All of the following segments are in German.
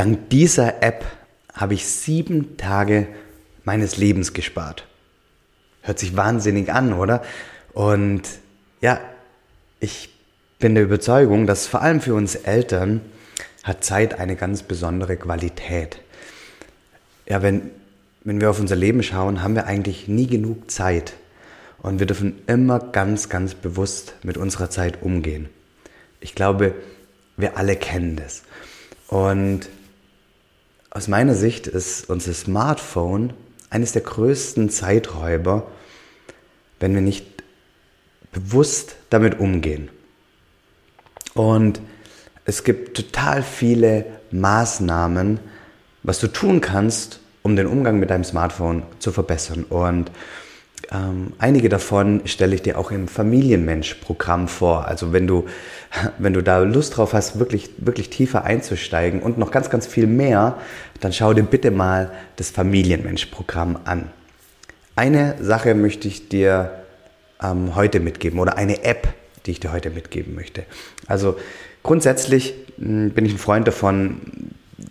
dank dieser App habe ich sieben Tage meines Lebens gespart. Hört sich wahnsinnig an, oder? Und ja, ich bin der Überzeugung, dass vor allem für uns Eltern hat Zeit eine ganz besondere Qualität. Ja, wenn, wenn wir auf unser Leben schauen, haben wir eigentlich nie genug Zeit. Und wir dürfen immer ganz, ganz bewusst mit unserer Zeit umgehen. Ich glaube, wir alle kennen das. Und aus meiner Sicht ist unser Smartphone eines der größten Zeiträuber, wenn wir nicht bewusst damit umgehen. Und es gibt total viele Maßnahmen, was du tun kannst, um den Umgang mit deinem Smartphone zu verbessern. Und ähm, einige davon stelle ich dir auch im Familienmensch-Programm vor. Also wenn du, wenn du da Lust drauf hast, wirklich, wirklich tiefer einzusteigen und noch ganz, ganz viel mehr, dann schau dir bitte mal das Familienmensch-Programm an. Eine Sache möchte ich dir ähm, heute mitgeben oder eine App, die ich dir heute mitgeben möchte. Also grundsätzlich mh, hm, bin ich ein Freund davon,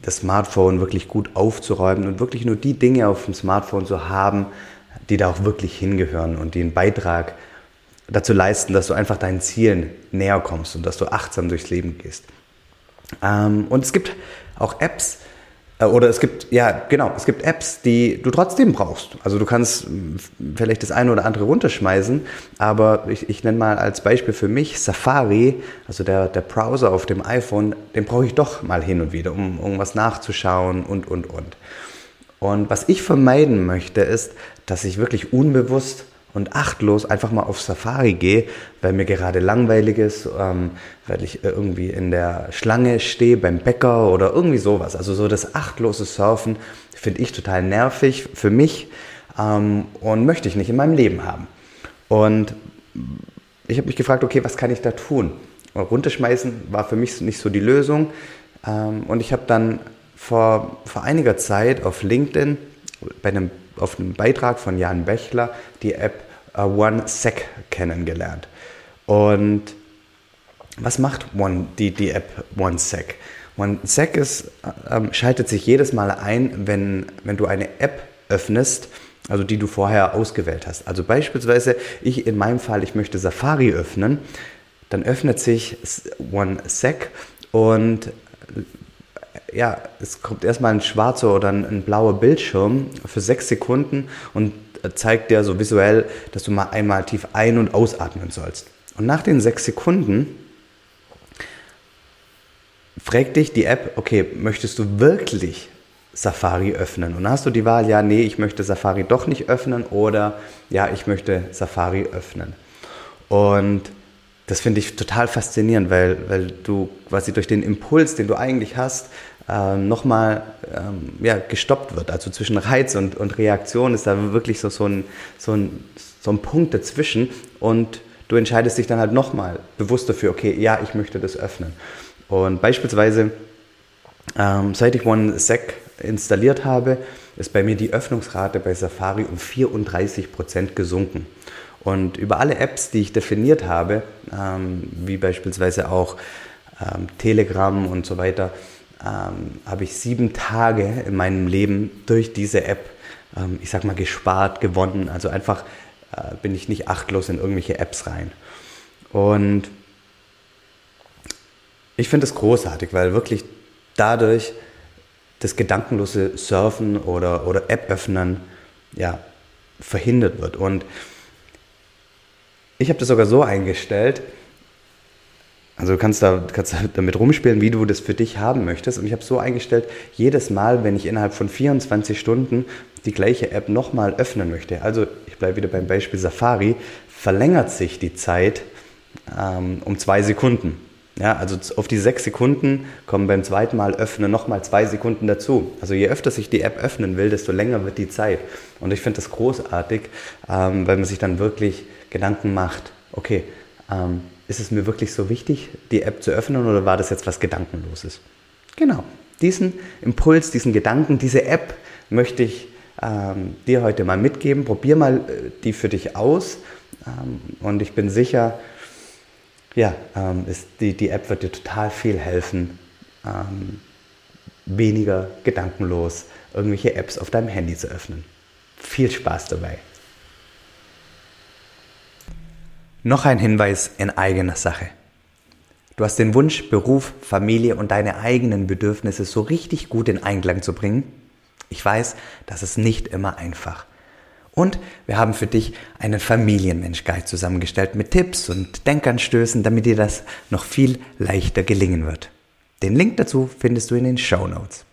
das Smartphone wirklich gut aufzuräumen und wirklich nur die Dinge auf dem Smartphone zu haben, die da auch wirklich hingehören und die einen Beitrag dazu leisten, dass du einfach deinen Zielen näher kommst und dass du achtsam durchs Leben gehst. Ähm, und es gibt auch Apps, äh, oder es gibt, ja, genau, es gibt Apps, die du trotzdem brauchst. Also du kannst vielleicht das eine oder andere runterschmeißen, aber ich, ich nenne mal als Beispiel für mich Safari, also der, der Browser auf dem iPhone, den brauche ich doch mal hin und wieder, um irgendwas nachzuschauen und, und, und. Und was ich vermeiden möchte, ist, dass ich wirklich unbewusst und achtlos einfach mal auf Safari gehe, weil mir gerade langweilig ist, ähm, weil ich irgendwie in der Schlange stehe beim Bäcker oder irgendwie sowas. Also so das achtlose Surfen finde ich total nervig für mich ähm, und möchte ich nicht in meinem Leben haben. Und ich habe mich gefragt, okay, was kann ich da tun? Runterschmeißen war für mich nicht so die Lösung. Ähm, und ich habe dann vor, vor einiger Zeit auf LinkedIn bei einem, auf einem Beitrag von Jan Bechler die App uh, OneSec kennengelernt. Und was macht One, die, die App OneSec? OneSec ist, ähm, schaltet sich jedes Mal ein, wenn, wenn du eine App öffnest, also die du vorher ausgewählt hast. Also beispielsweise, ich in meinem Fall, ich möchte Safari öffnen, dann öffnet sich OneSec und ja, es kommt erstmal ein schwarzer oder ein, ein, blauer Bildschirm für sechs Sekunden und zeigt dir so visuell, dass du mal einmal tief ein- und ausatmen sollst. Und nach den sechs Sekunden fragt dich die App, okay, möchtest du wirklich Safari öffnen? Und dann hast du die Wahl, ja, nee, ich möchte Safari doch nicht öffnen oder ja, ich möchte Safari öffnen. Und das finde ich total faszinierend, weil, weil du quasi durch den Impuls, den du eigentlich hast, ähm, nochmal ähm, ja, gestoppt wird. Also zwischen Reiz und, und Reaktion ist da wirklich so, so, ein, so, ein, so ein Punkt dazwischen und du entscheidest dich dann halt nochmal bewusst dafür, okay, ja, ich möchte das öffnen. Und beispielsweise, ähm, seit ich OneSec installiert habe, ist bei mir die Öffnungsrate bei Safari um 34 Prozent gesunken. Und über alle Apps, die ich definiert habe, ähm, wie beispielsweise auch ähm, Telegram und so weiter, ähm, habe ich sieben Tage in meinem Leben durch diese App, ähm, ich sag mal, gespart, gewonnen. Also einfach äh, bin ich nicht achtlos in irgendwelche Apps rein. Und ich finde es großartig, weil wirklich dadurch das gedankenlose Surfen oder, oder App öffnen ja, verhindert wird. Und ich habe das sogar so eingestellt, also du kannst, da, kannst damit rumspielen, wie du das für dich haben möchtest. Und ich habe so eingestellt, jedes Mal, wenn ich innerhalb von 24 Stunden die gleiche App nochmal öffnen möchte, also ich bleibe wieder beim Beispiel Safari, verlängert sich die Zeit ähm, um zwei Sekunden. Ja, also auf die sechs Sekunden kommen beim zweiten Mal öffnen nochmal zwei Sekunden dazu. Also je öfter sich die App öffnen will, desto länger wird die Zeit. Und ich finde das großartig, ähm, weil man sich dann wirklich Gedanken macht, okay, ähm, ist es mir wirklich so wichtig, die App zu öffnen oder war das jetzt was Gedankenloses? Genau, diesen Impuls, diesen Gedanken, diese App möchte ich ähm, dir heute mal mitgeben. Probier mal äh, die für dich aus ähm, und ich bin sicher, ja, ähm, ist, die, die App wird dir total viel helfen, ähm, weniger gedankenlos irgendwelche Apps auf deinem Handy zu öffnen. Viel Spaß dabei. Noch ein Hinweis in eigener Sache. Du hast den Wunsch, Beruf, Familie und deine eigenen Bedürfnisse so richtig gut in Einklang zu bringen. Ich weiß, das ist nicht immer einfach. Und wir haben für dich einen Familienmensch-Guide zusammengestellt mit Tipps und Denkanstößen, damit dir das noch viel leichter gelingen wird. Den Link dazu findest du in den Show Notes.